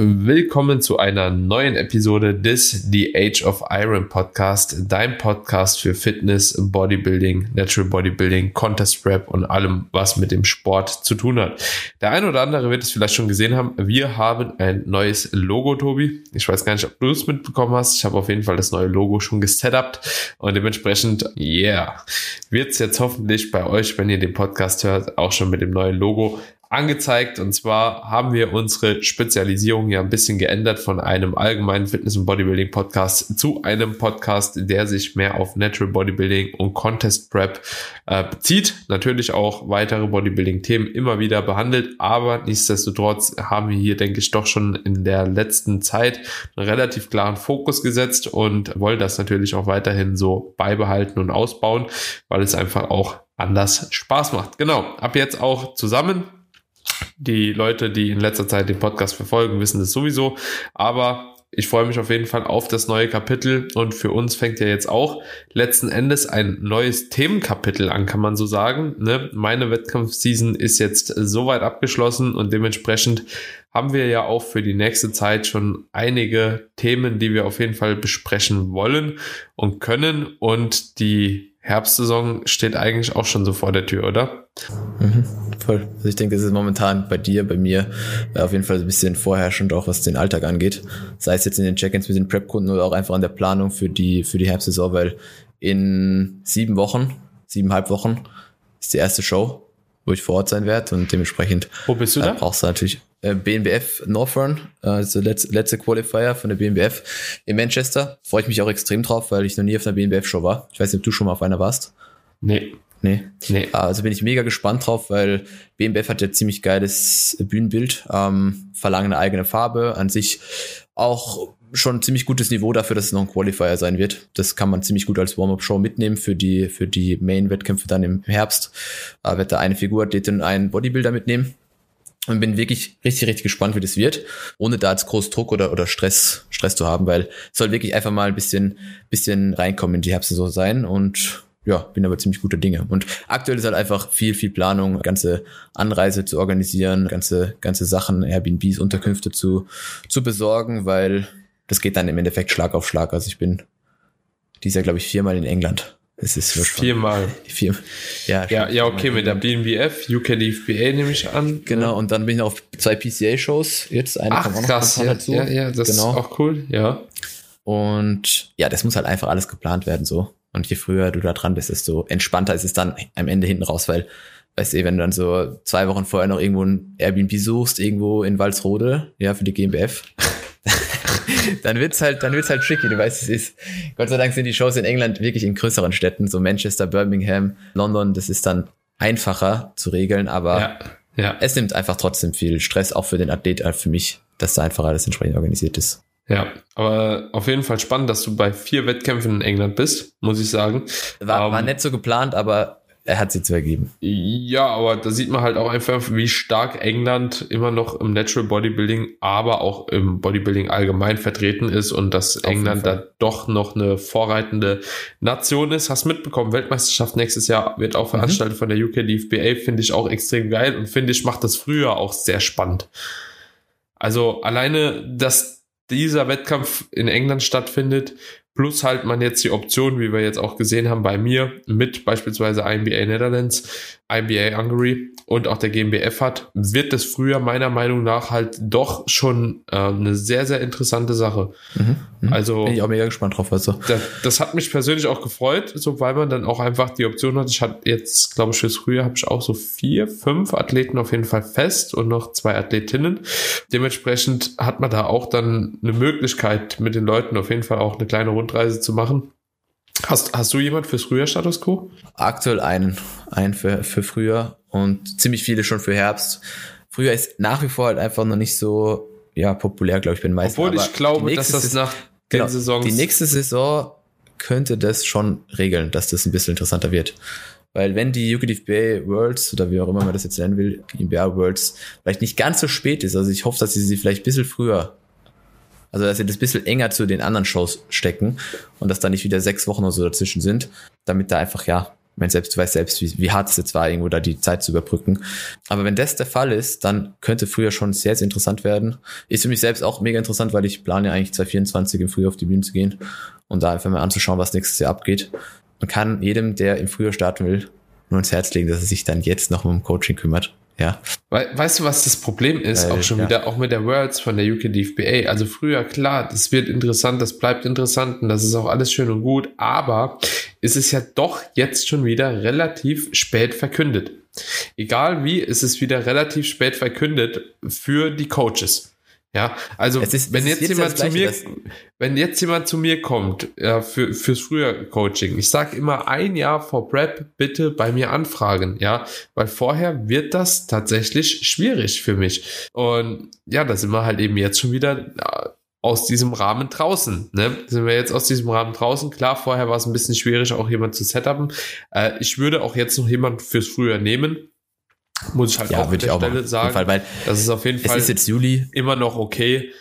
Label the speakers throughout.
Speaker 1: willkommen zu einer neuen Episode des The Age of Iron Podcast, dein Podcast für Fitness, Bodybuilding, Natural Bodybuilding, Contest Prep und allem, was mit dem Sport zu tun hat. Der eine oder andere wird es vielleicht schon gesehen haben. Wir haben ein neues Logo, Tobi. Ich weiß gar nicht, ob du es mitbekommen hast. Ich habe auf jeden Fall das neue Logo schon gesetupt und dementsprechend, yeah, wird es jetzt hoffentlich bei euch, wenn ihr den Podcast hört, auch schon mit dem neuen Logo angezeigt. Und zwar haben wir unsere Spezialisierung ja ein bisschen geändert von einem allgemeinen Fitness- und Bodybuilding-Podcast zu einem Podcast, der sich mehr auf Natural Bodybuilding und Contest Prep äh, bezieht. Natürlich auch weitere Bodybuilding-Themen immer wieder behandelt, aber nichtsdestotrotz haben wir hier, denke ich, doch schon in der letzten Zeit einen relativ klaren Fokus gesetzt und wollen das natürlich auch weiterhin so beibehalten und ausbauen, weil es einfach auch anders Spaß macht. Genau, ab jetzt auch zusammen die Leute, die in letzter Zeit den Podcast verfolgen, wissen das sowieso. Aber ich freue mich auf jeden Fall auf das neue Kapitel und für uns fängt ja jetzt auch letzten Endes ein neues Themenkapitel an, kann man so sagen. Ne? Meine Wettkampfseason ist jetzt soweit abgeschlossen und dementsprechend haben wir ja auch für die nächste Zeit schon einige Themen, die wir auf jeden Fall besprechen wollen und können und die Herbstsaison steht eigentlich auch schon so vor der Tür, oder?
Speaker 2: Mhm, voll. Also ich denke, es ist momentan bei dir, bei mir äh, auf jeden Fall ein bisschen vorherrschend, auch was den Alltag angeht. Sei es jetzt in den Check-ins mit den Prep-Kunden oder auch einfach an der Planung für die, für die Herbstsaison, weil in sieben Wochen, siebeneinhalb Wochen ist die erste Show, wo ich vor Ort sein werde und dementsprechend
Speaker 1: Wo bist du da?
Speaker 2: brauchst du natürlich äh, BNBF Northern, also letzte, letzte Qualifier von der BNBF in Manchester. Freue ich mich auch extrem drauf, weil ich noch nie auf einer BNBF-Show war. Ich weiß nicht, ob du schon mal auf einer warst.
Speaker 1: Nee.
Speaker 2: Nee.
Speaker 1: Nee.
Speaker 2: Also bin ich mega gespannt drauf, weil BNBF hat ja ziemlich geiles Bühnenbild, ähm, verlangen eine eigene Farbe, an sich auch schon ein ziemlich gutes Niveau dafür, dass es noch ein Qualifier sein wird. Das kann man ziemlich gut als Warm-Up-Show mitnehmen für die, für die Main-Wettkämpfe dann im Herbst. Äh, wird da eine Figurathletin einen Bodybuilder mitnehmen und bin wirklich richtig, richtig gespannt, wie das wird, ohne da jetzt groß Druck oder, oder Stress, Stress zu haben, weil es soll wirklich einfach mal ein bisschen, bisschen reinkommen in die Herbstsaison sein und ja, bin aber ziemlich guter Dinge. Und aktuell ist halt einfach viel, viel Planung, ganze Anreise zu organisieren, ganze, ganze Sachen, Airbnbs, Unterkünfte zu, zu besorgen, weil das geht dann im Endeffekt Schlag auf Schlag. Also ich bin dieses Jahr, glaube ich, viermal in England. Es ist
Speaker 1: Viermal.
Speaker 2: Vier, ja,
Speaker 1: Ja, ja, okay, mit der BNBF, UK DFBA nehme ich an.
Speaker 2: Genau, und dann bin ich noch auf zwei PCA-Shows. Jetzt eine
Speaker 1: Ach,
Speaker 2: kommt auch
Speaker 1: krass. Ja, ja, ja, das
Speaker 2: Genau.
Speaker 1: ist auch cool, ja.
Speaker 2: Und ja, das muss halt einfach alles geplant werden so. Und je früher du da dran bist, desto entspannter ist es dann am Ende hinten raus, weil, weißt du, wenn du dann so zwei Wochen vorher noch irgendwo ein Airbnb suchst, irgendwo in Walsrode, ja, für die GmbF, dann wird's halt, dann wird's halt tricky, du weißt, es ist. Gott sei Dank sind die Shows in England wirklich in größeren Städten, so Manchester, Birmingham, London, das ist dann einfacher zu regeln, aber
Speaker 1: Ja, ja,
Speaker 2: es nimmt einfach trotzdem viel Stress, auch für den Athlet, äh, für mich, dass da einfach alles entsprechend organisiert ist.
Speaker 1: ja. Aber auf jeden Fall spannend, dass du bei vier Wettkämpfen in England bist, muss ich sagen.
Speaker 2: War,
Speaker 1: Ähm,
Speaker 2: war nicht so geplant, aber er hat sie zu ergeben.
Speaker 1: Ja, aber da sieht man halt auch einfach, wie stark England immer noch im Natural Bodybuilding, aber auch im Bodybuilding allgemein vertreten ist und dass
Speaker 2: jeden
Speaker 1: England da doch noch eine vorreitende Nation ist. Hast mitbekommen, Weltmeisterschaft nächstes Jahr wird auch
Speaker 2: Mhm.
Speaker 1: veranstaltet von der UK DFBA, finde ich auch extrem geil und finde ich macht das früher auch sehr spannend. Also alleine, dass dieser Wettkampf in England stattfindet, plus halt man jetzt die Option, wie wir jetzt auch gesehen haben bei mir, mit beispielsweise INBA Netherlands, INBA Hungary und auch der GmbF hat, wird das früher meiner Meinung nach halt doch schon äh, eine sehr, sehr interessante Sache.
Speaker 2: Mhm.
Speaker 1: Also
Speaker 2: Bin ich auch mega gespannt drauf. Also.
Speaker 1: das, das hat mich persönlich auch gefreut, so weil man dann auch einfach die Option hat. Ich hatte jetzt, glaube ich, fürs Frühjahr habe ich auch so vier, fünf Athleten auf jeden Fall fest und noch zwei Athletinnen. Dementsprechend hat man da auch dann eine Möglichkeit, mit den Leuten auf jeden Fall auch eine kleine Rundreise zu machen. Hast, hast du jemand fürs Frühjahr Status Quo?
Speaker 2: Aktuell einen, einen für, für Frühjahr und ziemlich viele schon für Herbst. Frühjahr ist nach wie vor halt einfach noch nicht so ja, populär, glaube ich, bin meistens.
Speaker 1: Obwohl ich glaube, dass
Speaker 2: nächste
Speaker 1: das
Speaker 2: Saison-
Speaker 1: nach
Speaker 2: genau,
Speaker 1: den Saisons.
Speaker 2: Die nächste Saison könnte das schon regeln, dass das ein bisschen interessanter wird. Weil wenn die UKDFBA Worlds oder wie auch immer man das jetzt nennen will, INBA Worlds, vielleicht nicht ganz so spät ist, also ich hoffe, dass sie sie vielleicht ein bisschen früher, also dass sie das ein bisschen enger zu den anderen Shows stecken und dass da nicht wieder sechs Wochen oder so dazwischen sind, damit da einfach, ja, meine, selbst du weißt selbst, wie, wie hart es jetzt war, irgendwo da die Zeit zu überbrücken. Aber wenn das der Fall ist, dann könnte früher schon sehr, sehr interessant werden. Ist für mich selbst auch mega interessant, weil ich plane ja eigentlich 2024 im Frühjahr auf die Bühne zu gehen und da einfach mal anzuschauen, was nächstes Jahr abgeht. Man kann jedem, der im Frühjahr starten will, nur ins Herz legen, dass er sich dann jetzt noch um Coaching kümmert. Ja.
Speaker 1: We weißt du, was das Problem ist? Weil, auch schon ja. wieder, auch mit der Worlds von der UK DFBA. Also früher, klar, das wird interessant, das bleibt interessant und das ist auch alles schön und gut, aber es ist ja doch jetzt schon wieder relativ spät verkündet. Egal wie, es ist wieder relativ spät verkündet für die Coaches. Ja, also ist, wenn jetzt, jetzt jemand zu mir, wenn jetzt jemand zu mir kommt, ja, für, fürs früher Coaching, ich sage immer ein Jahr vor Prep bitte bei mir anfragen, ja, weil vorher wird das tatsächlich schwierig für mich. Und ja, da sind wir halt eben jetzt schon wieder äh, aus diesem Rahmen draußen. Ne? Sind wir jetzt aus diesem Rahmen draußen? Klar, vorher war es ein bisschen schwierig, auch jemand zu setupen. Äh, ich würde auch jetzt noch jemand fürs Frühjahr nehmen muss ich halt ja, auch an der auch Stelle sagen. Fall, weil das ist auf jeden Fall
Speaker 2: ist jetzt Juli.
Speaker 1: immer noch okay.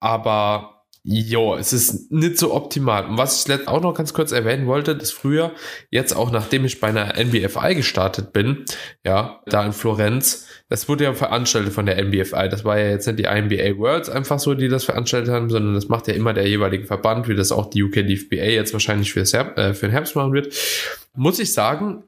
Speaker 1: Aber Jo, es ist nicht so optimal. Und was ich auch noch ganz kurz erwähnen wollte, das früher, jetzt auch nachdem ich bei einer NBFI gestartet bin, ja, da in Florenz, das wurde ja veranstaltet von der NBFI. Das war ja jetzt nicht die INBA Worlds einfach so, die das veranstaltet haben, sondern das macht ja immer der jeweilige Verband, wie das auch die UK DFBA jetzt wahrscheinlich für, äh, für den Herbst machen wird. Muss ich sagen,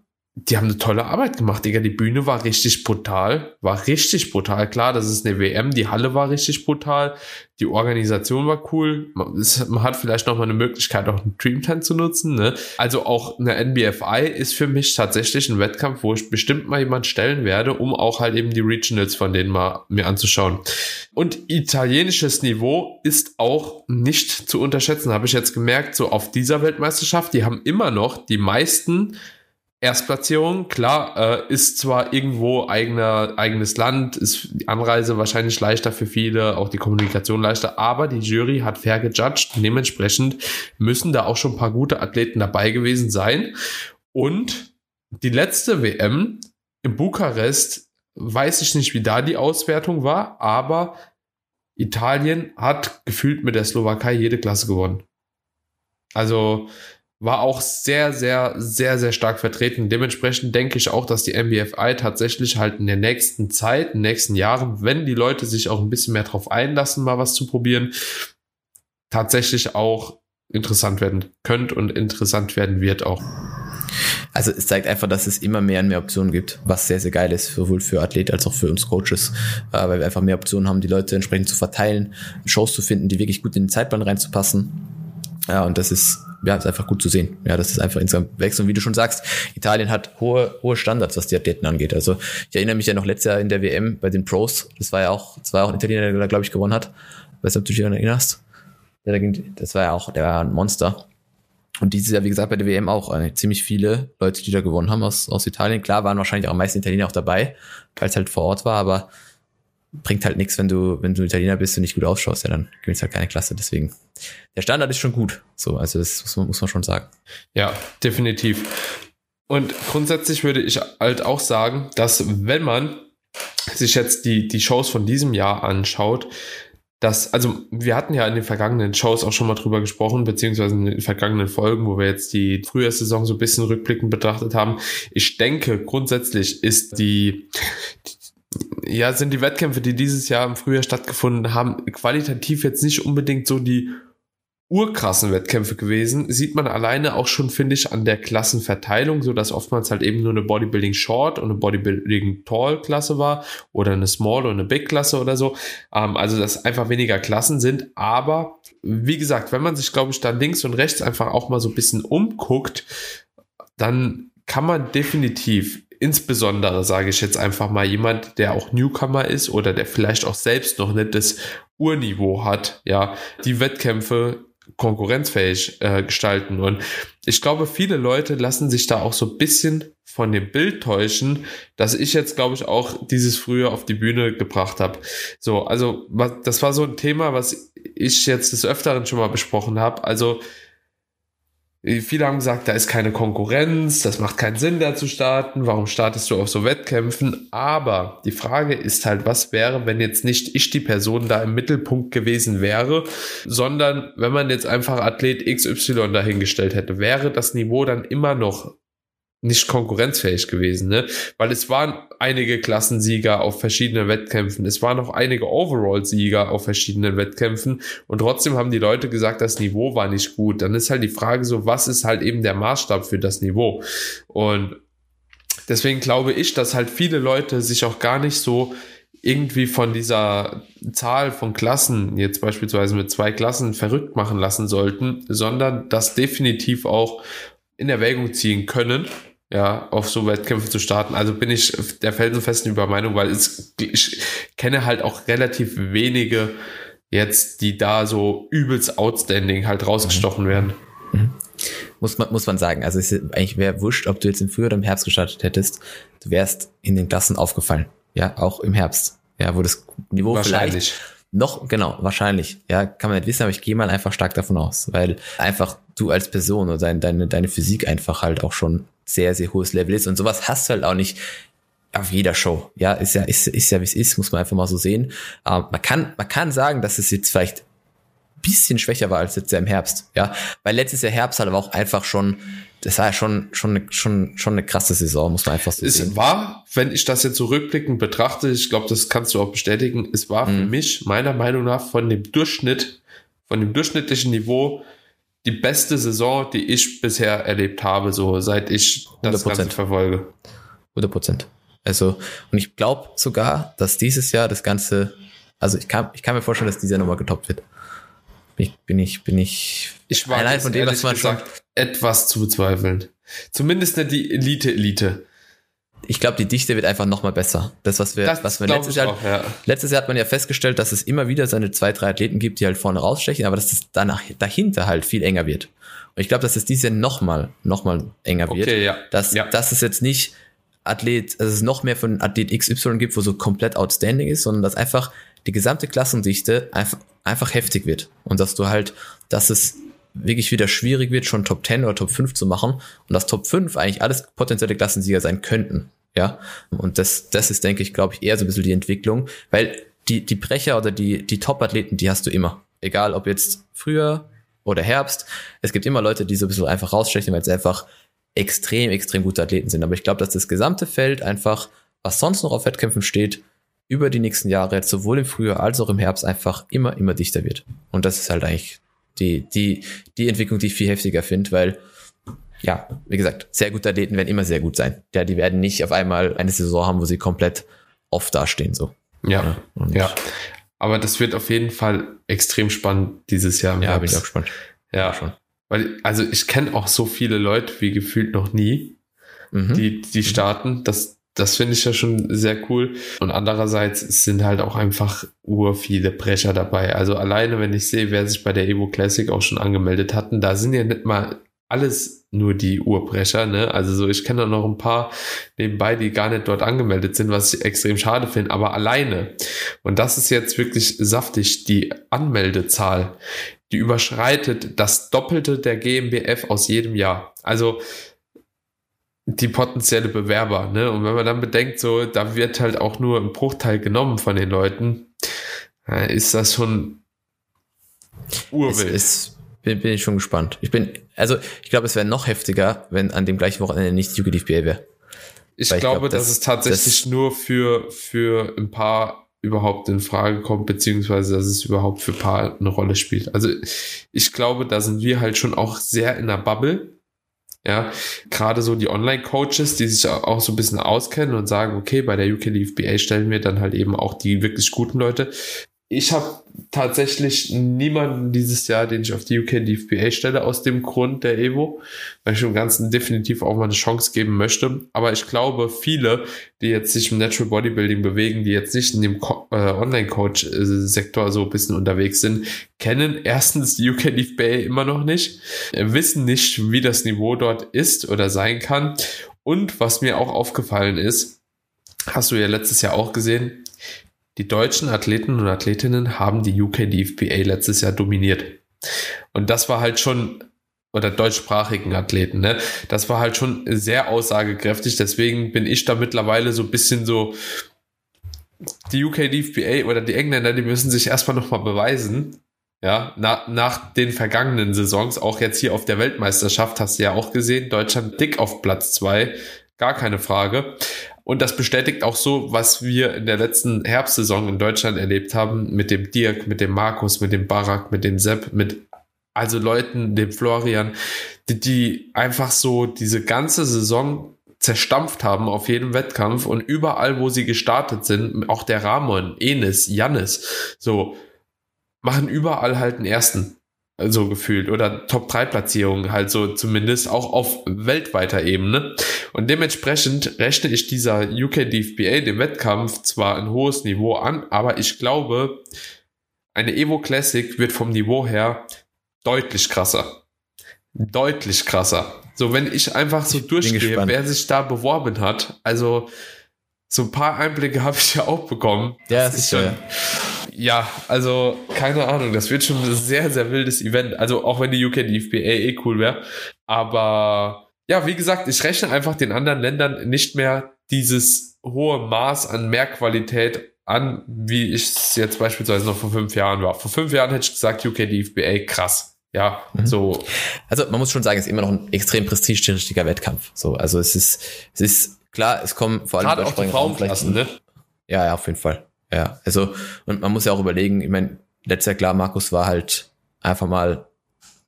Speaker 1: die haben eine tolle Arbeit gemacht, Digga. Die Bühne war richtig brutal, war richtig brutal. Klar, das ist eine WM, die Halle war richtig brutal, die Organisation war cool. Man, hat vielleicht noch mal eine Möglichkeit, auch einen Dreamtime zu nutzen. Ne? Also auch eine NBFI ist für mich tatsächlich ein Wettkampf, wo ich bestimmt mal jemand stellen werde, um auch halt eben die Regionals von denen mal mir anzuschauen. Und italienisches Niveau ist auch nicht zu unterschätzen, habe ich jetzt gemerkt, so auf dieser Weltmeisterschaft. Die haben immer noch die meisten Erstplatzierung, klar, äh, ist zwar irgendwo eigener, eigenes Land, ist die Anreise wahrscheinlich leichter für viele, auch die Kommunikation leichter, aber die Jury hat fair gejudged dementsprechend müssen da auch schon ein paar gute Athleten dabei gewesen sein. Und die letzte WM in Bukarest, weiß ich nicht, wie da die Auswertung war, aber Italien hat gefühlt mit der Slowakei jede Klasse gewonnen. Also war auch sehr, sehr, sehr, sehr stark vertreten. Dementsprechend denke ich auch, dass die MBFI tatsächlich halt in der nächsten Zeit, in den nächsten Jahren, wenn die Leute sich auch ein bisschen mehr drauf einlassen, mal was zu probieren, tatsächlich auch interessant werden könnte und interessant werden wird auch.
Speaker 2: Also es zeigt einfach, dass es immer mehr und mehr Optionen gibt, was sehr, sehr geil ist, sowohl für Athleten als auch für uns Coaches, äh, weil wir einfach mehr Optionen haben, die Leute entsprechend zu verteilen, Shows zu finden, die wirklich gut in den Zeitplan reinzupassen. Ja, und das ist ja, ist einfach gut zu sehen. Ja, das ist einfach insgesamt wächst. Und wie du schon sagst, Italien hat hohe, hohe Standards, was die Athleten angeht. Also ich erinnere mich ja noch letztes Jahr in der WM bei den Pros. Das war ja auch, das war auch ein Italiener, der da, glaube ich, gewonnen hat. Weißt du, ob du dich daran erinnerst? Das war ja auch, der war ein Monster. Und dieses Jahr, wie gesagt, bei der WM auch äh, ziemlich viele Leute, die da gewonnen haben aus, aus Italien. Klar waren wahrscheinlich auch am meisten Italiener auch dabei, weil es halt vor Ort war, aber bringt halt nichts, wenn du, wenn du Italiener bist und nicht gut ausschaust, ja, dann gewinnst halt keine Klasse. Deswegen, der Standard ist schon gut. So, also das muss man, muss man schon sagen.
Speaker 1: Ja, definitiv. Und grundsätzlich würde ich halt auch sagen, dass wenn man sich jetzt die, die Shows von diesem Jahr anschaut, dass, also wir hatten ja in den vergangenen Shows auch schon mal drüber gesprochen, beziehungsweise in den vergangenen Folgen, wo wir jetzt die Frühjahrssaison so ein bisschen rückblickend betrachtet haben. Ich denke, grundsätzlich ist die, ja, sind die Wettkämpfe, die dieses Jahr im Frühjahr stattgefunden haben, qualitativ jetzt nicht unbedingt so die urkrassen Wettkämpfe gewesen. Sieht man alleine auch schon, finde ich, an der Klassenverteilung, so dass oftmals halt eben nur eine Bodybuilding Short und eine Bodybuilding Tall Klasse war oder eine Small oder eine Big Klasse oder so. Ähm, also, dass einfach weniger Klassen sind. Aber wie gesagt, wenn man sich, glaube ich, da links und rechts einfach auch mal so ein bisschen umguckt, dann kann man definitiv insbesondere sage ich jetzt einfach mal jemand, der auch Newcomer ist oder der vielleicht auch selbst noch nicht das Urniveau hat, ja, die Wettkämpfe konkurrenzfähig äh, gestalten. Und ich glaube, viele Leute lassen sich da auch so ein bisschen von dem Bild täuschen, dass ich jetzt, glaube ich, auch dieses früher auf die Bühne gebracht habe. So, also was, das war so ein Thema, was ich jetzt des Öfteren schon mal besprochen habe. Also Viele haben gesagt, da ist keine Konkurrenz, das macht keinen Sinn, da zu starten. Warum startest du auf so Wettkämpfen? Aber die Frage ist halt, was wäre, wenn jetzt nicht ich die Person da im Mittelpunkt gewesen wäre, sondern wenn man jetzt einfach Athlet XY dahingestellt hätte, wäre das Niveau dann immer noch nicht konkurrenzfähig gewesen, ne? Weil es waren einige Klassensieger auf verschiedenen Wettkämpfen, es waren auch einige Overall-Sieger auf verschiedenen Wettkämpfen und trotzdem haben die Leute gesagt, das Niveau war nicht gut. Dann ist halt die Frage so, was ist halt eben der Maßstab für das Niveau? Und deswegen glaube ich, dass halt viele Leute sich auch gar nicht so irgendwie von dieser Zahl von Klassen, jetzt beispielsweise mit zwei Klassen, verrückt machen lassen sollten, sondern das definitiv auch in Erwägung ziehen können, ja, auf so Wettkämpfe zu starten. Also bin ich der felsenfesten Übermeinung, weil es, ich kenne halt auch relativ wenige jetzt, die da so übelst outstanding halt rausgestochen mhm. werden. Mhm.
Speaker 2: Muss man, muss man sagen. Also es ist eigentlich wäre wurscht, ob du jetzt im Frühjahr oder im Herbst gestartet hättest. Du wärst in den Klassen aufgefallen. Ja, auch im Herbst. Ja, wo das Niveau vielleicht noch, genau, wahrscheinlich. Ja, kann man nicht wissen, aber ich gehe mal einfach stark davon aus, weil einfach du als Person oder deine, deine, deine Physik einfach halt auch schon sehr, sehr hohes Level ist und sowas hast du halt auch nicht auf jeder Show. Ja, ist ja, ist, ist ja, wie es ist, muss man einfach mal so sehen. Ähm, man kann, man kann sagen, dass es jetzt vielleicht bisschen schwächer war als jetzt im Herbst. Ja, weil letztes Jahr Herbst hat aber auch einfach schon das war ja schon, schon, schon, schon eine krasse Saison, muss man einfach so
Speaker 1: es
Speaker 2: sehen.
Speaker 1: Es war, wenn ich das jetzt so rückblickend betrachte, ich glaube, das kannst du auch bestätigen, es war mhm. für mich meiner Meinung nach von dem Durchschnitt, von dem durchschnittlichen Niveau die beste Saison, die ich bisher erlebt habe, so seit ich das 100%. Ganze verfolge.
Speaker 2: 100 Prozent. Also, und ich glaube sogar, dass dieses Jahr das Ganze, also ich kann, ich kann mir vorstellen, dass dieses Jahr nochmal getoppt wird. Ich, bin ich, bin ich,
Speaker 1: ich war allein von dem, was man gesagt, schon etwas zu bezweifeln. Zumindest nicht die Elite-Elite.
Speaker 2: Ich glaube, die Dichte wird einfach noch mal besser. Das, was wir, das was wir letztes Jahr, auch, ja. letztes Jahr hat man ja festgestellt, dass es immer wieder seine zwei, drei Athleten gibt, die halt vorne rausstechen, aber dass es danach, dahinter halt viel enger wird. Und ich glaube, dass es dieses Jahr noch mal, noch mal enger wird. Okay, ja. Dass, ja. dass es jetzt nicht Athlet, dass es noch mehr von Athlet XY gibt, wo so komplett outstanding ist, sondern dass einfach die gesamte Klassendichte einfach, einfach heftig wird. Und dass du halt, dass es wirklich wieder schwierig wird, schon Top 10 oder Top 5 zu machen und dass Top 5 eigentlich alles potenzielle Klassensieger sein könnten. Ja, und das, das ist, denke ich, glaube ich, eher so ein bisschen die Entwicklung, weil die, die Brecher oder die, die Top-Athleten, die hast du immer. Egal, ob jetzt früher oder Herbst. Es gibt immer Leute, die so ein bisschen einfach rausstechen, weil sie einfach extrem, extrem gute Athleten sind. Aber ich glaube, dass das gesamte Feld einfach, was sonst noch auf Wettkämpfen steht, über die nächsten Jahre, sowohl im Frühjahr als auch im Herbst, einfach immer, immer dichter wird. Und das ist halt eigentlich die, die, die Entwicklung, die ich viel heftiger finde, weil, ja, wie gesagt, sehr gute Athleten werden immer sehr gut sein. Ja, die werden nicht auf einmal eine Saison haben, wo sie komplett off dastehen, so.
Speaker 1: Ja, ja. ja. Aber das wird auf jeden Fall extrem spannend dieses Jahr.
Speaker 2: ja, bin ich auch gespannt.
Speaker 1: Ja, schon. Weil, also ich kenne auch so viele Leute wie gefühlt noch nie, mhm. die, die starten. Das, das finde ich ja schon sehr cool. Und andererseits sind halt auch einfach ur viele Brecher dabei. Also alleine, wenn ich sehe, wer sich bei der Evo Classic auch schon angemeldet hatten, da sind ja nicht mal alles nur die Urbrecher, ne? Also so, ich kenne da noch ein paar nebenbei, die gar nicht dort angemeldet sind, was ich extrem schade finde, aber alleine. Und das ist jetzt wirklich saftig, die Anmeldezahl, die überschreitet das Doppelte der GmbF aus jedem Jahr. Also die potenzielle Bewerber. Ne? Und wenn man dann bedenkt, so, da wird halt auch nur ein Bruchteil genommen von den Leuten, ist das schon
Speaker 2: urwild. Es, es, bin, bin ich schon gespannt. Ich bin, also ich glaube, es wäre noch heftiger, wenn an dem gleichen Wochenende nicht die UGDFBA wäre.
Speaker 1: Ich glaube, glaub, dass das, es tatsächlich das nur für, für ein paar überhaupt in Frage kommt, beziehungsweise dass es überhaupt für ein paar eine Rolle spielt. Also ich glaube, da sind wir halt schon auch sehr in der Bubble ja, gerade so die Online-Coaches, die sich auch so ein bisschen auskennen und sagen, okay, bei der UK LFBA stellen wir dann halt eben auch die wirklich guten Leute ich habe tatsächlich niemanden dieses Jahr, den ich auf die UK DFBA stelle, aus dem Grund der Evo, weil ich dem Ganzen definitiv auch mal eine Chance geben möchte. Aber ich glaube, viele, die jetzt sich im Natural Bodybuilding bewegen, die jetzt nicht in dem äh, Online-Coach-Sektor so ein bisschen unterwegs sind, kennen erstens die UK DFBA immer noch nicht, wissen nicht, wie das Niveau dort ist oder sein kann. Und was mir auch aufgefallen ist, hast du ja letztes Jahr auch gesehen, die deutschen Athleten und Athletinnen haben die UK DFBA letztes Jahr dominiert. Und das war halt schon, oder deutschsprachigen Athleten, ne? Das war halt schon sehr aussagekräftig. Deswegen bin ich da mittlerweile so ein bisschen so, die UK DFBA oder die Engländer, die müssen sich erstmal nochmal beweisen. Ja, na, nach den vergangenen Saisons, auch jetzt hier auf der Weltmeisterschaft, hast du ja auch gesehen, Deutschland dick auf Platz zwei, gar keine Frage. Und das bestätigt auch so, was wir in der letzten Herbstsaison in Deutschland erlebt haben, mit dem Dirk, mit dem Markus, mit dem Barak, mit dem Sepp, mit also Leuten, dem Florian, die, die einfach so diese ganze Saison zerstampft haben auf jedem Wettkampf und überall, wo sie gestartet sind, auch der Ramon, Enes, Jannis, so, machen überall halt einen ersten, so gefühlt, oder Top-3-Platzierungen halt so zumindest, auch auf weltweiter Ebene. Und dementsprechend rechne ich dieser UK DFBA, dem Wettkampf, zwar ein hohes Niveau an, aber ich glaube, eine Evo Classic wird vom Niveau her deutlich krasser. Deutlich krasser. So, wenn ich einfach so durchgehe, wer sich da beworben hat, also so ein paar Einblicke habe ich ja auch bekommen.
Speaker 2: Ja, das ist schon. Ja.
Speaker 1: Ja, also keine Ahnung, das wird schon ein sehr, sehr wildes Event. Also auch wenn die UK DFBA eh cool wäre. Aber ja, wie gesagt, ich rechne einfach den anderen Ländern nicht mehr dieses hohe Maß an Mehrqualität an, wie ich es jetzt beispielsweise noch vor fünf Jahren war. Vor fünf Jahren hätte ich gesagt, UK DFBA krass ja, mhm. so.
Speaker 2: Also man muss schon sagen, es ist immer noch ein extrem prestigeträchtiger Wettkampf. So, also es ist, es ist klar, es kommen vor allem
Speaker 1: Gerade auch die Frauenklassen, ne?
Speaker 2: Ja, ja, auf jeden Fall. Ja, also und man muss ja auch überlegen. Ich meine, letztes Jahr klar, Markus war halt einfach mal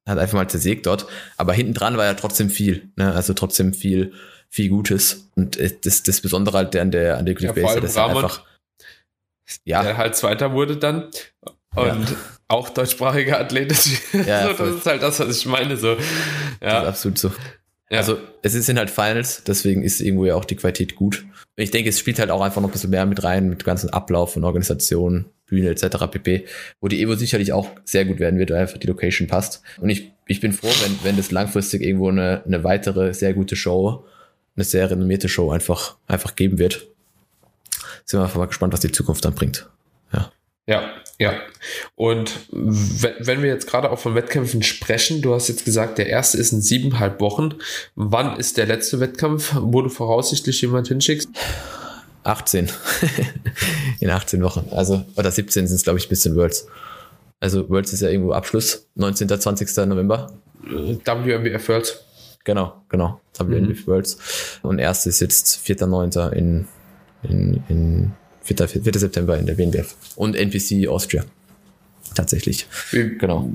Speaker 2: hat einfach mal zersägt dort, aber hinten dran war ja trotzdem viel, ne? Also trotzdem viel, viel Gutes und das, das Besondere halt an der an der
Speaker 1: Cliff ja, Base, das ist einfach ja, der halt Zweiter wurde dann und ja auch deutschsprachige Athleten. Ja, so, das ist halt das, was ich meine. So.
Speaker 2: Ja. Das ist absolut so. Ja. Also es sind halt Finals, deswegen ist irgendwo ja auch die Qualität gut. Ich denke, es spielt halt auch einfach noch ein bisschen mehr mit rein, mit ganzen Ablauf und Organisation, Bühne etc. pp. Wo die Evo sicherlich auch sehr gut werden wird, weil einfach die Location passt. Und ich, ich bin froh, wenn, wenn das langfristig irgendwo eine, eine weitere sehr gute Show, eine sehr renommierte Show einfach, einfach geben wird. Sind wir einfach mal gespannt, was die Zukunft dann bringt. Ja.
Speaker 1: Ja, ja. Und wenn wir jetzt gerade auch von Wettkämpfen sprechen, du hast jetzt gesagt, der erste ist in siebeneinhalb Wochen. Wann ist der letzte Wettkampf, wo du voraussichtlich jemand hinschickst?
Speaker 2: 18. in 18 Wochen. Also, oder 17 sind es, glaube ich, bis in Worlds. Also, Worlds ist ja irgendwo Abschluss. 19. 20. November.
Speaker 1: WMBF Worlds.
Speaker 2: Genau, genau. WMBF mhm. Worlds. Und erste ist jetzt 4.9. in, in, in 4. 4. September in der WNBF. Und NPC Austria. Tatsächlich.
Speaker 1: Wie, genau.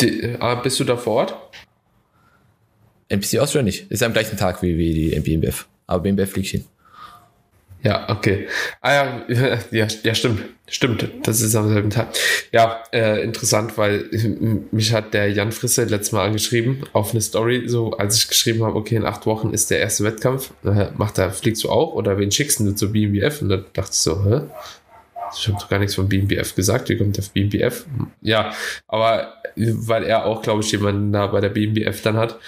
Speaker 1: Die, äh, bist du da vor Ort?
Speaker 2: NPC Austria nicht. Ist am gleichen Tag wie, wie die BNBF. Aber BNBF fliegt hin.
Speaker 1: Ja, okay. Ah ja, ja, ja, stimmt. Stimmt. Das ist am selben Tag. Ja, äh, interessant, weil mich hat der Jan Frisse letztes Mal angeschrieben auf eine Story, so als ich geschrieben habe, okay, in acht Wochen ist der erste Wettkampf. Äh, macht er, fliegst du auch oder wen schickst du zur BMBF? Und dann dachte ich so, hä? Ich habe doch gar nichts von BMBF gesagt. Wie kommt der BMBF? Ja, aber weil er auch, glaube ich, jemanden da bei der BMBF dann hat.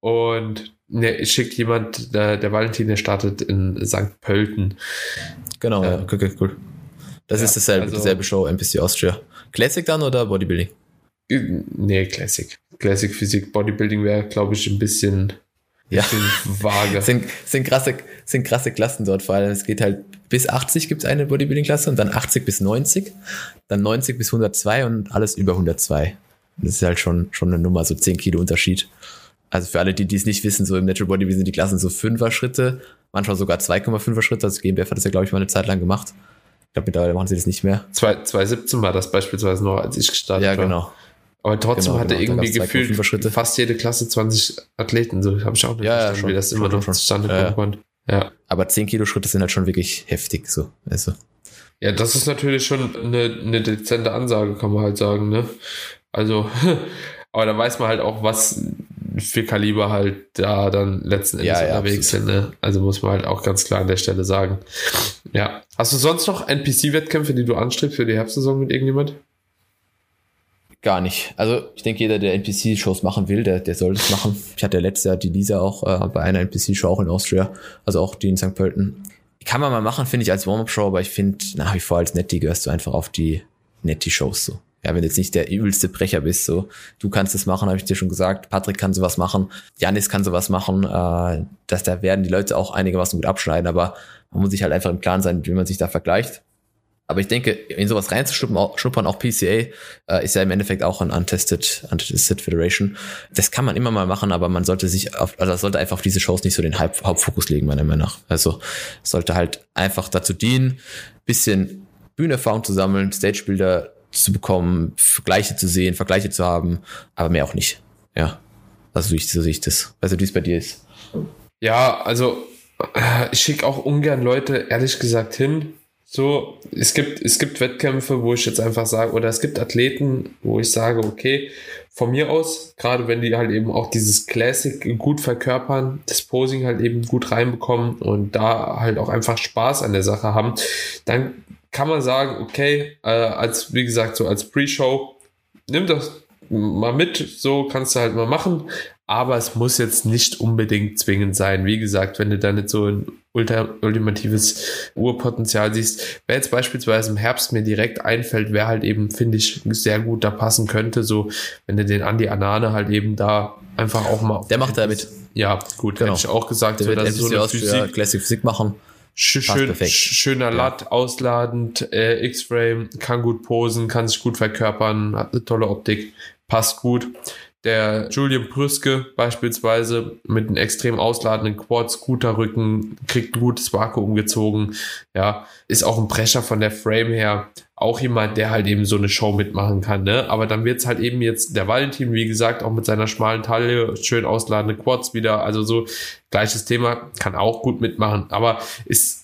Speaker 1: Und ne, schickt jemand, der, der Valentin, der startet in St. Pölten.
Speaker 2: Genau, äh, okay, cool. Das ja, ist dasselbe, also, dieselbe Show, NPC Austria. Classic dann oder Bodybuilding?
Speaker 1: Nee, Classic. Classic Physik. Bodybuilding wäre, glaube ich, ein bisschen,
Speaker 2: ja. bisschen vage. sind, sind, krasse, sind krasse Klassen dort, vor allem es geht halt bis 80 gibt es eine Bodybuilding-Klasse und dann 80 bis 90, dann 90 bis 102 und alles über 102. Das ist halt schon, schon eine Nummer, so 10 Kilo Unterschied. Also für alle, die dies nicht wissen, so im Natural Body, wir sind die Klassen so 5er Schritte, manchmal sogar 2,5er Schritte. Also GmbF hat das ja, glaube ich, mal eine Zeit lang gemacht. Ich glaube, mittlerweile machen sie das nicht mehr.
Speaker 1: 2017 war das beispielsweise noch, als ich gestartet
Speaker 2: war. Ja, genau.
Speaker 1: Aber trotzdem genau, hatte genau. irgendwie gefühlt fast jede Klasse 20 Athleten. So habe ich auch nicht
Speaker 2: ja, verstanden, ja, schon,
Speaker 1: wie das immer noch zustande kommen ja, konnte.
Speaker 2: Ja. Aber 10 Kilo Schritte sind halt schon wirklich heftig. So. Also.
Speaker 1: Ja, das ist natürlich schon eine, eine dezente Ansage, kann man halt sagen. Ne? Also, aber da weiß man halt auch, was für Kaliber halt da dann letzten Endes ja, unterwegs sind. Ne? Also muss man halt auch ganz klar an der Stelle sagen. Ja. Hast du sonst noch NPC-Wettkämpfe, die du anstrebst für die Herbstsaison mit irgendjemand?
Speaker 2: Gar nicht. Also ich denke, jeder, der NPC-Shows machen will, der, der soll das machen. Ich hatte letztes Jahr die Lisa auch äh, bei einer NPC-Show auch in Austria, also auch die in St. Pölten. Kann man mal machen, finde ich, als Warm-Up-Show, aber ich finde nach wie vor als Netty gehörst du einfach auf die Netty-Shows so ja, wenn du jetzt nicht der übelste Brecher bist, so, du kannst es machen, habe ich dir schon gesagt, Patrick kann sowas machen, Janis kann sowas machen, äh, dass da werden die Leute auch einigermaßen gut abschneiden, aber man muss sich halt einfach im Klaren sein, wie man sich da vergleicht. Aber ich denke, in sowas reinzuschnuppern, auch, PCA, äh, ist ja im Endeffekt auch ein untested, untested Federation. Das kann man immer mal machen, aber man sollte sich auf, also sollte einfach auf diese Shows nicht so den Haupt, Hauptfokus legen, meiner Meinung nach. Also sollte halt einfach dazu dienen, bisschen Bühnenerfahrung zu sammeln, Stagebilder zu bekommen, Vergleiche zu sehen, Vergleiche zu haben, aber mehr auch nicht. Ja. Also so sehe ich das. Also wie es bei dir ist.
Speaker 1: Ja, also äh, ich schicke auch ungern Leute, ehrlich gesagt, hin. So, es gibt, es gibt Wettkämpfe, wo ich jetzt einfach sage, oder es gibt Athleten, wo ich sage, okay, von mir aus, gerade wenn die halt eben auch dieses Classic gut verkörpern, das Posing halt eben gut reinbekommen und da halt auch einfach Spaß an der Sache haben, dann kann man sagen, okay, äh, als, wie gesagt, so als Pre-Show, nimm das mal mit, so kannst du halt mal machen, aber es muss jetzt nicht unbedingt zwingend sein. Wie gesagt, wenn du da nicht so ein ultimatives Urpotenzial siehst, wer jetzt beispielsweise im Herbst mir direkt einfällt, wer halt eben, finde ich, sehr gut da passen könnte, so wenn du den Andi Anane halt eben da einfach auch mal.
Speaker 2: Der macht da mit.
Speaker 1: Ja, gut, genau. hätte ich auch gesagt,
Speaker 2: der so, wird so eine Physik, Classic Physik machen.
Speaker 1: Schön, schöner ja. Latt, ausladend, äh, X-Frame, kann gut posen, kann sich gut verkörpern, hat eine tolle Optik, passt gut. Der Julian Brüske beispielsweise mit einem extrem ausladenden Quad, Scooterrücken, kriegt ein gutes Vakuum gezogen. Ja, ist auch ein Brecher von der Frame her. Auch jemand, der halt eben so eine Show mitmachen kann, ne? Aber dann wird's halt eben jetzt der Valentin, wie gesagt, auch mit seiner schmalen Taille, schön ausladende Quads wieder. Also so gleiches Thema, kann auch gut mitmachen. Aber ist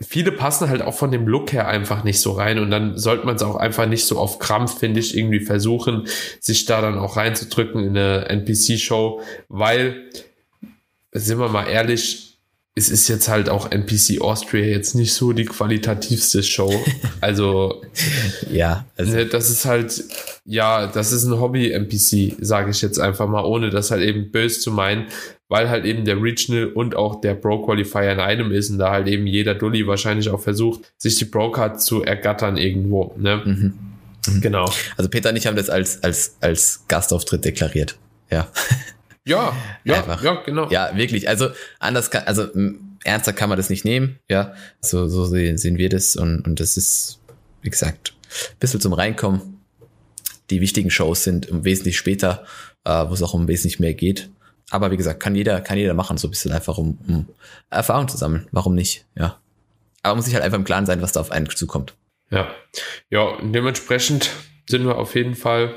Speaker 1: viele passen halt auch von dem Look her einfach nicht so rein und dann sollte man es auch einfach nicht so auf Krampf, finde ich, irgendwie versuchen, sich da dann auch reinzudrücken in eine NPC-Show, weil, sind wir mal ehrlich, es ist jetzt halt auch NPC Austria jetzt nicht so die qualitativste Show. Also,
Speaker 2: ja, also.
Speaker 1: Ne, das ist halt, ja, das ist ein Hobby-NPC, sage ich jetzt einfach mal, ohne das halt eben böse zu meinen, weil halt eben der Regional und auch der Pro Qualifier in einem ist und da halt eben jeder Dulli wahrscheinlich auch versucht, sich die Pro Card zu ergattern irgendwo. Ne? Mhm.
Speaker 2: Mhm. Genau. Also Peter und ich haben das als, als, als Gastauftritt deklariert. Ja.
Speaker 1: Ja, ja,
Speaker 2: Einfach. ja, genau. Ja, wirklich. Also anders kann, also ernster kann man das nicht nehmen. Ja, so, so sehen, sehen wir das und, und das ist, wie gesagt, ein bisschen zum Reinkommen. Die wichtigen Shows sind wesentlich später, äh, wo es auch um wesentlich mehr geht. Aber wie gesagt, kann jeder, kann jeder machen, so ein bisschen einfach, um, um Erfahrung zu sammeln. Warum nicht? Ja. Aber muss sich halt einfach im Klaren sein, was da auf einen zukommt.
Speaker 1: Ja. Ja, dementsprechend sind wir auf jeden Fall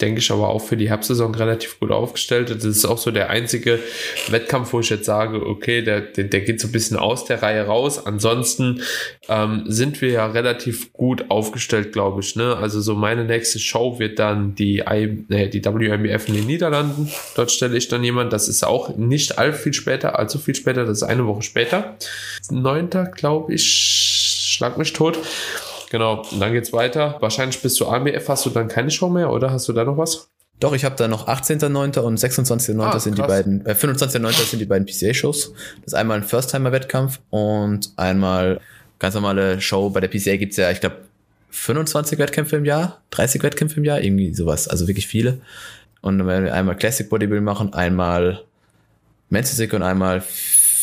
Speaker 1: denke ich, aber auch für die Herbstsaison relativ gut aufgestellt. Das ist auch so der einzige Wettkampf, wo ich jetzt sage, okay, der, der, der geht so ein bisschen aus der Reihe raus. Ansonsten ähm, sind wir ja relativ gut aufgestellt, glaube ich. Ne? Also so meine nächste Show wird dann die, I, äh, die WMBF in den Niederlanden. Dort stelle ich dann jemand. Das ist auch nicht allzu viel später, allzu viel später. Das ist eine Woche später. Neunter, glaube ich. Schlag mich tot. Genau, und dann geht's weiter. Wahrscheinlich bis zur AMBF hast du dann keine Show mehr, oder hast du da noch was?
Speaker 2: Doch, ich habe da noch 18.9. und 26.9. Ah, sind die beiden, äh, 25.9. sind die beiden PCA-Shows. Das ist einmal ein First-Timer-Wettkampf und einmal ganz normale Show. Bei der PCA gibt's ja, ich glaube, 25 Wettkämpfe im Jahr, 30 Wettkämpfe im Jahr, irgendwie sowas, also wirklich viele. Und dann werden wir einmal Classic Bodybuilding machen, einmal Men's Physik und einmal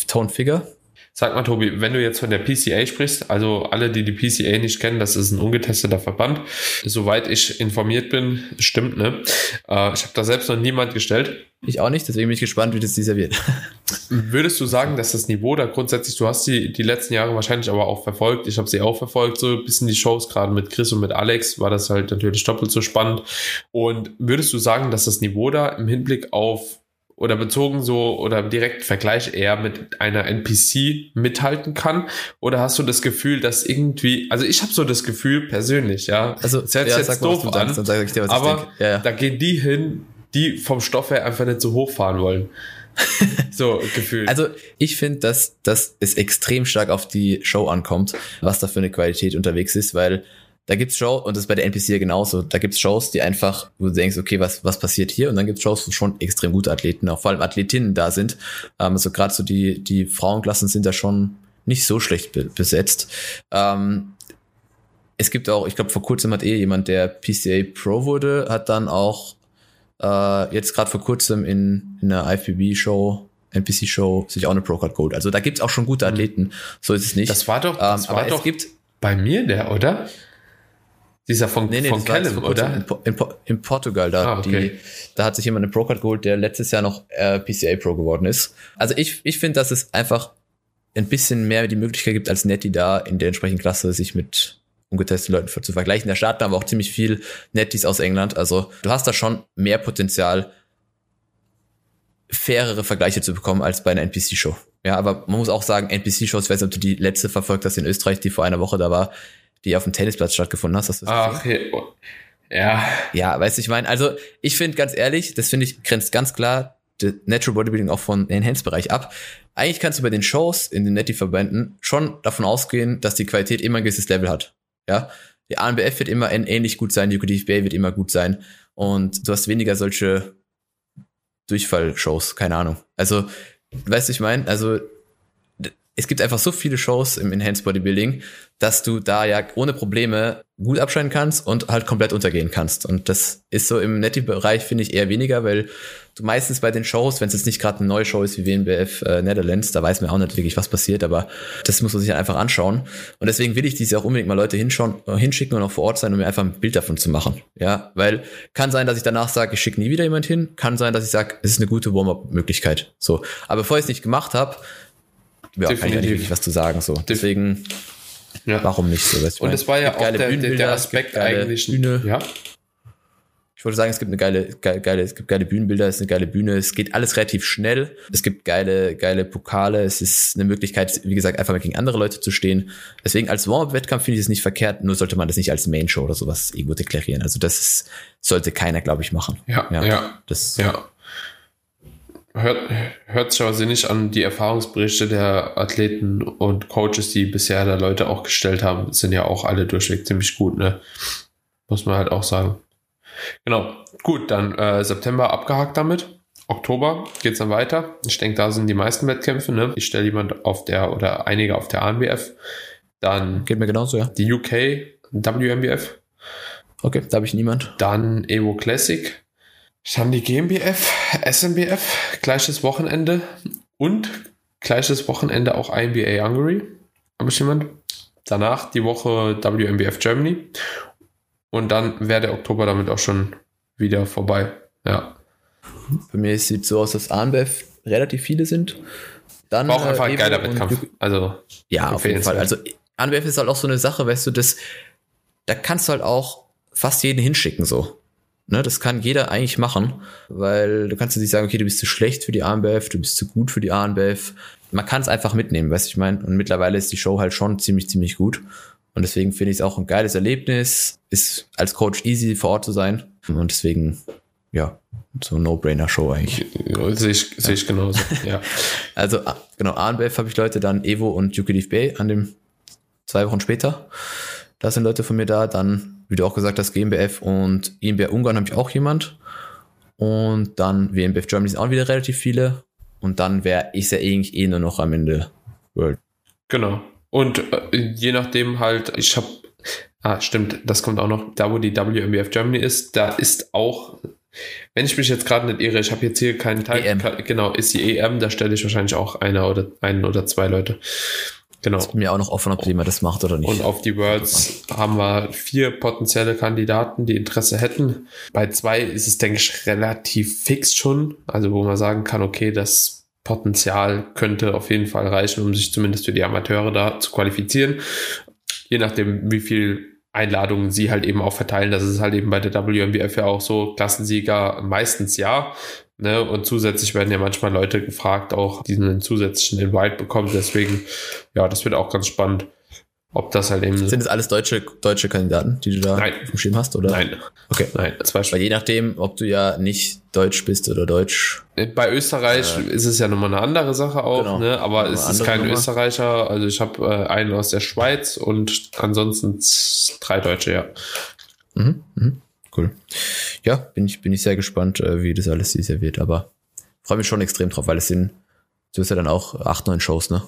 Speaker 2: Tone Figure.
Speaker 1: Sag mal, Tobi, wenn du jetzt von der PCA sprichst, also alle, die die PCA nicht kennen, das ist ein ungetesteter Verband. Soweit ich informiert bin, stimmt, ne? Äh, ich habe da selbst noch niemand gestellt.
Speaker 2: Ich auch nicht, deswegen bin ich gespannt, wie das dieser wird.
Speaker 1: Würdest du sagen, dass das Niveau da grundsätzlich, du hast die, die letzten Jahre wahrscheinlich aber auch verfolgt, ich habe sie auch verfolgt, so ein bisschen die Shows, gerade mit Chris und mit Alex, war das halt natürlich doppelt so spannend. Und würdest du sagen, dass das Niveau da im Hinblick auf oder bezogen so oder direkt Vergleich eher mit einer NPC mithalten kann? Oder hast du das Gefühl, dass irgendwie, also ich habe so das Gefühl persönlich, ja,
Speaker 2: also
Speaker 1: das hört ja, jetzt doof an, denkst, sag ich dir, aber ja, ja. da gehen die hin, die vom Stoff her einfach nicht so hoch fahren wollen. so gefühlt.
Speaker 2: Also ich finde, dass, dass es extrem stark auf die Show ankommt, was da für eine Qualität unterwegs ist, weil da gibt's Shows, und das ist bei der NPC ja genauso, da gibt's Shows, die einfach, wo du denkst, okay, was, was passiert hier? Und dann gibt's Shows, wo schon extrem gute Athleten, auch vor allem Athletinnen da sind. Ähm, also gerade so die, die Frauenklassen sind da schon nicht so schlecht be besetzt. Ähm, es gibt auch, ich glaube, vor kurzem hat eh jemand, der PCA Pro wurde, hat dann auch äh, jetzt gerade vor kurzem in, in einer IFBB-Show NPC-Show sich auch eine Pro-Card geholt. Also da gibt's auch schon gute Athleten. So ist es nicht.
Speaker 1: Das war doch,
Speaker 2: das ähm, war doch, es gibt
Speaker 1: bei mir der, oder? Dieser von,
Speaker 2: Nee, nee,
Speaker 1: von Callum, oder?
Speaker 2: In, Po- in, Po- in Portugal, da,
Speaker 1: Ah, okay.
Speaker 2: die, da hat sich jemand einen Pro-Card geholt, der letztes Jahr noch äh, PCA Pro geworden ist. Also ich, ich finde, dass es einfach ein bisschen mehr die Möglichkeit gibt, als Netty da in der entsprechenden Klasse sich mit ungetesteten Leuten zu vergleichen. Da starten aber auch ziemlich viel Netties aus England. Also du hast da schon mehr Potenzial, fairere Vergleiche zu bekommen als bei einer NPC-Show. Ja, aber man muss auch sagen, NPC-Shows, ich weiß nicht, ob du die letzte verfolgt hast in Österreich, die vor einer Woche da war, die auf dem Tennisplatz stattgefunden hast. hast du das gesehen?
Speaker 1: Ach. Oh. Ja,
Speaker 2: Ja, weißt du, ich meine, also ich finde ganz ehrlich, das finde ich grenzt ganz klar das Natural Bodybuilding auch von Enhanced-Bereich ab. Eigentlich kannst du bei den Shows in den Netty-Verbänden schon davon ausgehen, dass die Qualität immer ein gewisses Level hat. Ja, die ANBF wird immer ähn- ähnlich gut sein, die UKDFB wird immer gut sein und du hast weniger solche Durchfall-Shows, keine Ahnung. Also, weißt du, ich meine, also es gibt einfach so viele Shows im Enhanced Bodybuilding, dass du da ja ohne Probleme gut abschneiden kannst und halt komplett untergehen kannst. Und das ist so im Netty-Bereich, finde ich, eher weniger, weil du meistens bei den Shows, wenn es jetzt nicht gerade eine neue Show ist wie WNBF äh, Netherlands, da weiß man auch nicht wirklich, was passiert, aber das muss man sich dann einfach anschauen. Und deswegen will ich diese auch unbedingt mal Leute hinschauen, äh, hinschicken und auch vor Ort sein, um mir einfach ein Bild davon zu machen. Ja, weil kann sein, dass ich danach sage, ich schicke nie wieder jemand hin, kann sein, dass ich sage, es ist eine gute Warm-up-Möglichkeit. So, aber bevor ich es nicht gemacht habe, ja, kann ich ja wirklich was zu sagen. So, deswegen,
Speaker 1: ja.
Speaker 2: warum nicht so? weißt
Speaker 1: Und es war ja auch der, der, Aspekt eigentlich.
Speaker 2: Bühne.
Speaker 1: Ja,
Speaker 2: Ich wollte sagen, es gibt eine geile, geile, geile, es gibt geile Bühnenbilder, es ist eine geile Bühne, es geht alles relativ schnell. Es gibt geile, geile Pokale, es ist eine Möglichkeit, wie gesagt, einfach mal gegen andere Leute zu stehen. Deswegen als Warm-up-Wettkampf finde ich es nicht verkehrt, nur sollte man das nicht als Main-Show oder sowas irgendwo deklarieren. Also das ist, sollte keiner, glaube ich, machen.
Speaker 1: ja, ja. ja.
Speaker 2: Das,
Speaker 1: Hört, hört sich aber sinnig an, die Erfahrungsberichte der Athleten und Coaches, die bisher da Leute auch gestellt haben, sind ja auch alle durchweg ziemlich gut, ne? Muss man halt auch sagen. Genau. Gut, dann äh, September abgehakt damit. Oktober geht's dann weiter. Ich denke, da sind die meisten Wettkämpfe, ne? Ich stelle jemand auf der oder einige auf der ANBF. Dann
Speaker 2: geht mir genauso, ja.
Speaker 1: die UK WMBF.
Speaker 2: Okay, da habe ich niemand.
Speaker 1: Dann Evo Classic. Die GmbF, SMBF, gleiches Wochenende und gleiches Wochenende auch INBA Hungary. Ich jemand? Danach die Woche WMBF Germany. Und dann wäre der Oktober damit auch schon wieder vorbei. Ja.
Speaker 2: Bei mir sieht es so aus, dass ANBF relativ viele sind. Dann,
Speaker 1: War auch einfach ein geiler Wettkampf. Also,
Speaker 2: Ja, auf jeden Fall.
Speaker 1: Empfehlenswert.
Speaker 2: Also ANBF ist halt auch so eine Sache, weißt du, das, da kannst du halt auch fast jeden hinschicken so. Ne, das kann jeder eigentlich machen, weil du kannst dir nicht sagen, okay, du bist zu schlecht für die ANBF, du bist zu gut für die ANBF. Man kann es einfach mitnehmen, weißt du, ich meine. Und mittlerweile ist die Show halt schon ziemlich, ziemlich gut. Und deswegen finde ich es auch ein geiles Erlebnis, ist als Coach easy vor Ort zu sein. Und deswegen, ja, so No-Brainer-Show eigentlich.
Speaker 1: ja, sehe ich, sehe ich genauso. ja.
Speaker 2: Also, ah, genau, ANBF habe ich Leute, dann Evo und UKDF Bay an dem zwei Wochen später. Da sind Leute von mir da. Dann, wie du auch gesagt hast, GmbF und INBR Ungarn habe ich auch jemand. Und dann WMBF Germany sind auch wieder relativ viele. Und dann wäre ich ja eigentlich eh nur noch am Ende World.
Speaker 1: Genau. Und äh, je nachdem halt, ich habe, ah, stimmt, das kommt auch noch, da wo die WMBF Germany ist, da ist auch, wenn ich mich jetzt gerade nicht irre, ich habe jetzt hier keinen Teil,
Speaker 2: EM.
Speaker 1: genau, ist die EM, da stelle ich wahrscheinlich auch einer oder einen oder zwei Leute. Genau.
Speaker 2: Ist mir auch noch offen, ob jemand das macht oder nicht.
Speaker 1: Und auf die Worlds haben wir vier potenzielle Kandidaten, die Interesse hätten. Bei zwei ist es, denke ich, relativ fix schon. Also wo man sagen kann, okay, das Potenzial könnte auf jeden Fall reichen, um sich zumindest für die Amateure da zu qualifizieren. Je nachdem, wie viel Einladungen sie halt eben auch verteilen. Das ist halt eben bei der WMBF ja auch so. Klassensieger meistens ja. Ne? Und zusätzlich werden ja manchmal Leute gefragt, auch diesen zusätzlichen Invite bekommen. Deswegen, ja, das wird auch ganz spannend, ob das halt eben.
Speaker 2: sind das alles deutsche, deutsche Kandidaten, die du da
Speaker 1: Nein.
Speaker 2: auf dem Schirm hast? Oder?
Speaker 1: Nein,
Speaker 2: Okay.
Speaker 1: nein, zwei
Speaker 2: Weil je nachdem, ob du ja nicht deutsch bist oder deutsch.
Speaker 1: Bei Österreich ist es ja nochmal eine andere Sache auch,
Speaker 2: Genau.
Speaker 1: ne? aber es ist kein
Speaker 2: Nummer.
Speaker 1: Österreicher. Also ich habe äh, einen aus der Schweiz und ansonsten drei Deutsche, ja.
Speaker 2: Mhm, mhm, cool. Ja, bin ich, bin ich sehr gespannt, äh, wie das alles Jahr wird, aber freue mich schon extrem drauf, weil es sind, du hast ja dann auch acht, neun Shows, ne?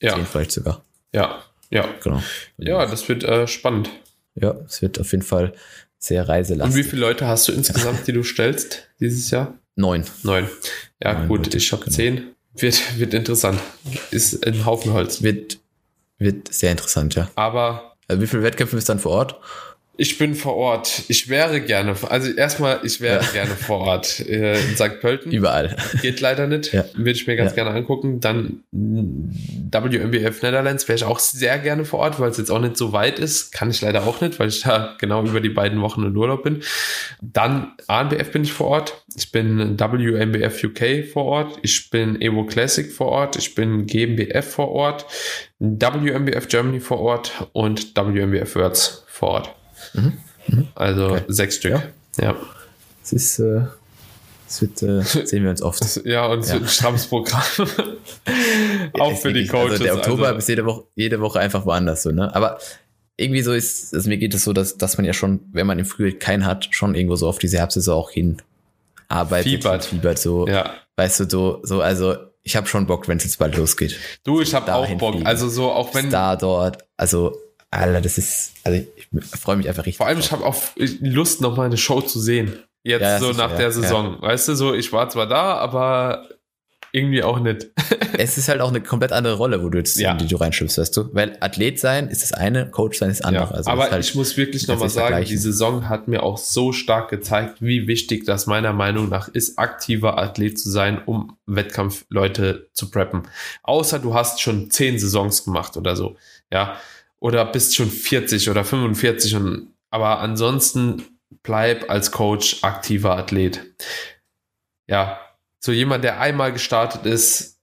Speaker 1: Ja,
Speaker 2: Zehn vielleicht sogar.
Speaker 1: ja, ja.
Speaker 2: Genau.
Speaker 1: Ja, das wird äh, spannend.
Speaker 2: Ja, es wird auf jeden Fall sehr
Speaker 1: Und wie
Speaker 2: reiselastig.
Speaker 1: viele Leute hast du insgesamt, die du stellst dieses Jahr?
Speaker 2: Neun.
Speaker 1: Neun. Ja,
Speaker 2: Neun
Speaker 1: gut,
Speaker 2: Leute,
Speaker 1: ich habe
Speaker 2: genau.
Speaker 1: zehn. Wird, wird interessant. Ist ein Haufen Holz.
Speaker 2: Wird, wird sehr interessant, ja.
Speaker 1: Aber
Speaker 2: Also wie viele Wettkämpfe bist du dann vor Ort?
Speaker 1: Ich bin vor Ort. Ich wäre gerne, also erstmal, ich wäre ja. gerne vor Ort äh, in St. Pölten.
Speaker 2: Überall.
Speaker 1: Geht leider nicht. Ja. Würde ich mir ganz ja. gerne angucken. Dann WMBF Netherlands wäre ich auch sehr gerne vor Ort, weil es jetzt auch nicht so weit ist. Kann ich leider auch nicht, weil ich da genau über die beiden Wochen in Urlaub bin. Dann ANBF bin ich vor Ort. Ich bin WMBF UK vor Ort. Ich bin Evo Classic vor Ort. Ich bin GmbF vor Ort. WMBF Germany vor Ort und WMBF Worlds vor Ort. Mhm. Mhm. Also okay. sechs Stück. Ja. ja.
Speaker 2: Es ist, äh, es wird, äh, sehen wir uns oft.
Speaker 1: Ja, und ja. ein strammes Programm. Auch für die Coaches.
Speaker 2: Also der Oktober also. ist jede Woche, jede Woche einfach woanders so, ne? Aber irgendwie so ist, also mir geht es so, dass, dass man ja schon, wenn man im Frühjahr keinen hat, schon irgendwo so auf diese Herbstsaison auch hin arbeitet.
Speaker 1: Fiebert.
Speaker 2: Fiebert so. Ja. Weißt du, so, so, also ich habe schon Bock, wenn es jetzt bald losgeht.
Speaker 1: Du, ich habe auch Bock. Fliegen. Also so, auch wenn.
Speaker 2: Da dort, also Alter, das ist, also ich freue mich einfach richtig.
Speaker 1: Vor allem, ich habe auch Lust, noch mal eine Show zu sehen. Jetzt ja, so nach ja, der Saison. Ja. Weißt du, so, ich war zwar da, aber irgendwie auch nicht.
Speaker 2: es ist halt auch eine komplett andere Rolle, wo du jetzt, ja. die du reinschubst, weißt du? Weil Athlet sein ist das eine, Coach sein ist das andere.
Speaker 1: Ja, also aber halt, ich muss wirklich nochmal sagen, die Saison hat mir auch so stark gezeigt, wie wichtig das meiner Meinung nach ist, aktiver Athlet zu sein, um Wettkampfleute zu preppen. Außer du hast schon zehn Saisons gemacht oder so. Ja, oder bist schon 40 oder 45 und aber ansonsten bleib als Coach aktiver Athlet. Ja, so jemand, der einmal gestartet ist,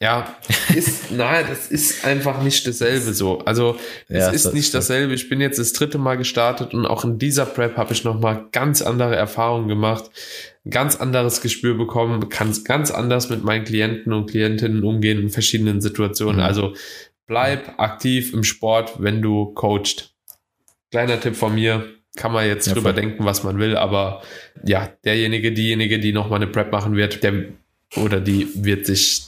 Speaker 1: ja, ist, nein, das ist einfach nicht dasselbe so. Also, es ja, ist das nicht dasselbe. Ich bin jetzt das dritte Mal gestartet und auch in dieser Prep habe ich nochmal ganz andere Erfahrungen gemacht, ganz anderes Gespür bekommen, kann ganz anders mit meinen Klienten und Klientinnen umgehen in verschiedenen Situationen. Mhm. Also, bleib aktiv im Sport, wenn du coacht. Kleiner Tipp von mir, kann man jetzt ja, drüber voll. denken, was man will, aber ja, derjenige, diejenige, die nochmal eine Prep machen wird, der oder die wird sich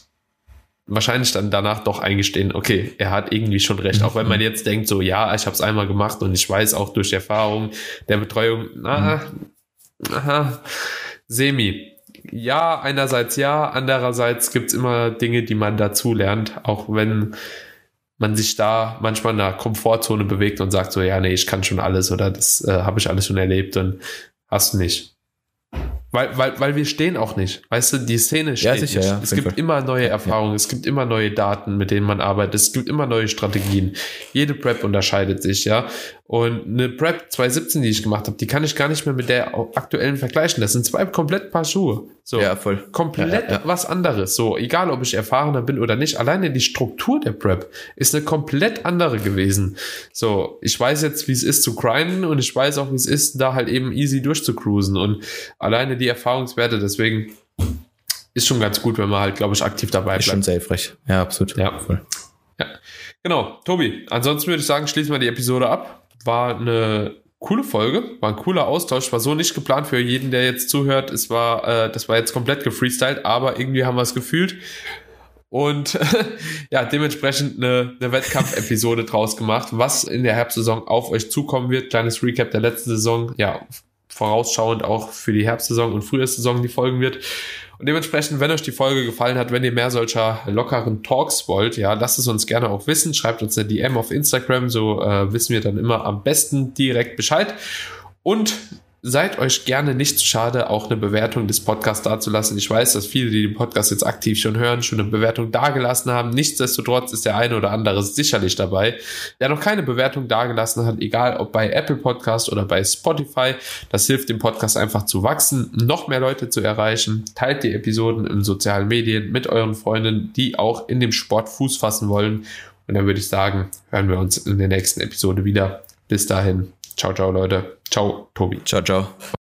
Speaker 1: wahrscheinlich dann danach doch eingestehen, okay, er hat irgendwie schon recht. Mhm. Auch wenn man jetzt denkt, so ja, ich habe es einmal gemacht und ich weiß auch durch Erfahrung der Betreuung, na, mhm. aha, semi. Ja, einerseits ja, andererseits gibt's immer Dinge, die man dazu lernt, auch wenn man sich da manchmal in der Komfortzone bewegt und sagt so, ja, nee, ich kann schon alles oder das äh, habe ich alles schon erlebt und hast du nicht. Weil, weil, weil wir stehen auch nicht. Weißt du, die Szene steht ja, sicher, nicht. Ja, es gibt Fall. immer neue Erfahrungen, ja. es gibt immer neue Daten, mit denen man arbeitet, es gibt immer neue Strategien. Jede Prep unterscheidet sich, ja. Und eine Prep 2017, die ich gemacht habe, die kann ich gar nicht mehr mit der aktuellen vergleichen. Das sind zwei komplett Paar Schuhe. So,
Speaker 2: ja, voll.
Speaker 1: Komplett ja, ja, was anderes. So, egal ob ich erfahrener bin oder nicht. Alleine die Struktur der Prep ist eine komplett andere gewesen. So, ich weiß jetzt, wie es ist zu grinden und ich weiß auch, wie es ist, da halt eben easy durchzucruisen. Und alleine die Erfahrungswerte, deswegen ist schon ganz gut, wenn man halt, glaube ich, aktiv dabei bleibt. Ist
Speaker 2: schon sehr hilfreich. Ja, absolut.
Speaker 1: Ja, voll. Ja. Genau, Tobi. Ansonsten würde ich sagen, schließen wir die Episode ab war eine coole Folge, war ein cooler Austausch, war so nicht geplant für jeden, der jetzt zuhört. Es war, äh, das war jetzt komplett gefreestylt, aber irgendwie haben wir es gefühlt. Und ja, dementsprechend eine, eine Wettkampf-Episode draus gemacht, was in der Herbstsaison auf euch zukommen wird. Kleines Recap der letzten Saison, ja, vorausschauend auch für die Herbstsaison und Frühjahrssaison, die folgen wird. Und dementsprechend, wenn euch die Folge gefallen hat, wenn ihr mehr solcher lockeren Talks wollt, ja, lasst es uns gerne auch wissen. Schreibt uns eine DM auf Instagram, so äh, wissen wir dann immer am besten direkt Bescheid. Und seid euch gerne nicht zu schade, auch eine Bewertung des Podcasts dazulassen. Ich weiß, dass viele, die den Podcast jetzt aktiv schon hören, schon eine Bewertung dagelassen haben. Nichtsdestotrotz ist der eine oder andere sicherlich dabei, der noch keine Bewertung dagelassen hat, egal ob bei Apple Podcast oder bei Spotify. Das hilft dem Podcast einfach zu wachsen, noch mehr Leute zu erreichen. Teilt die Episoden in sozialen Medien mit euren Freunden, die auch in dem Sport Fuß fassen wollen. Und dann würde ich sagen, hören wir uns in der nächsten Episode wieder. Bis dahin. Ciao, ciao, Leute. Ciao, Tobi.
Speaker 2: Ciao, ciao.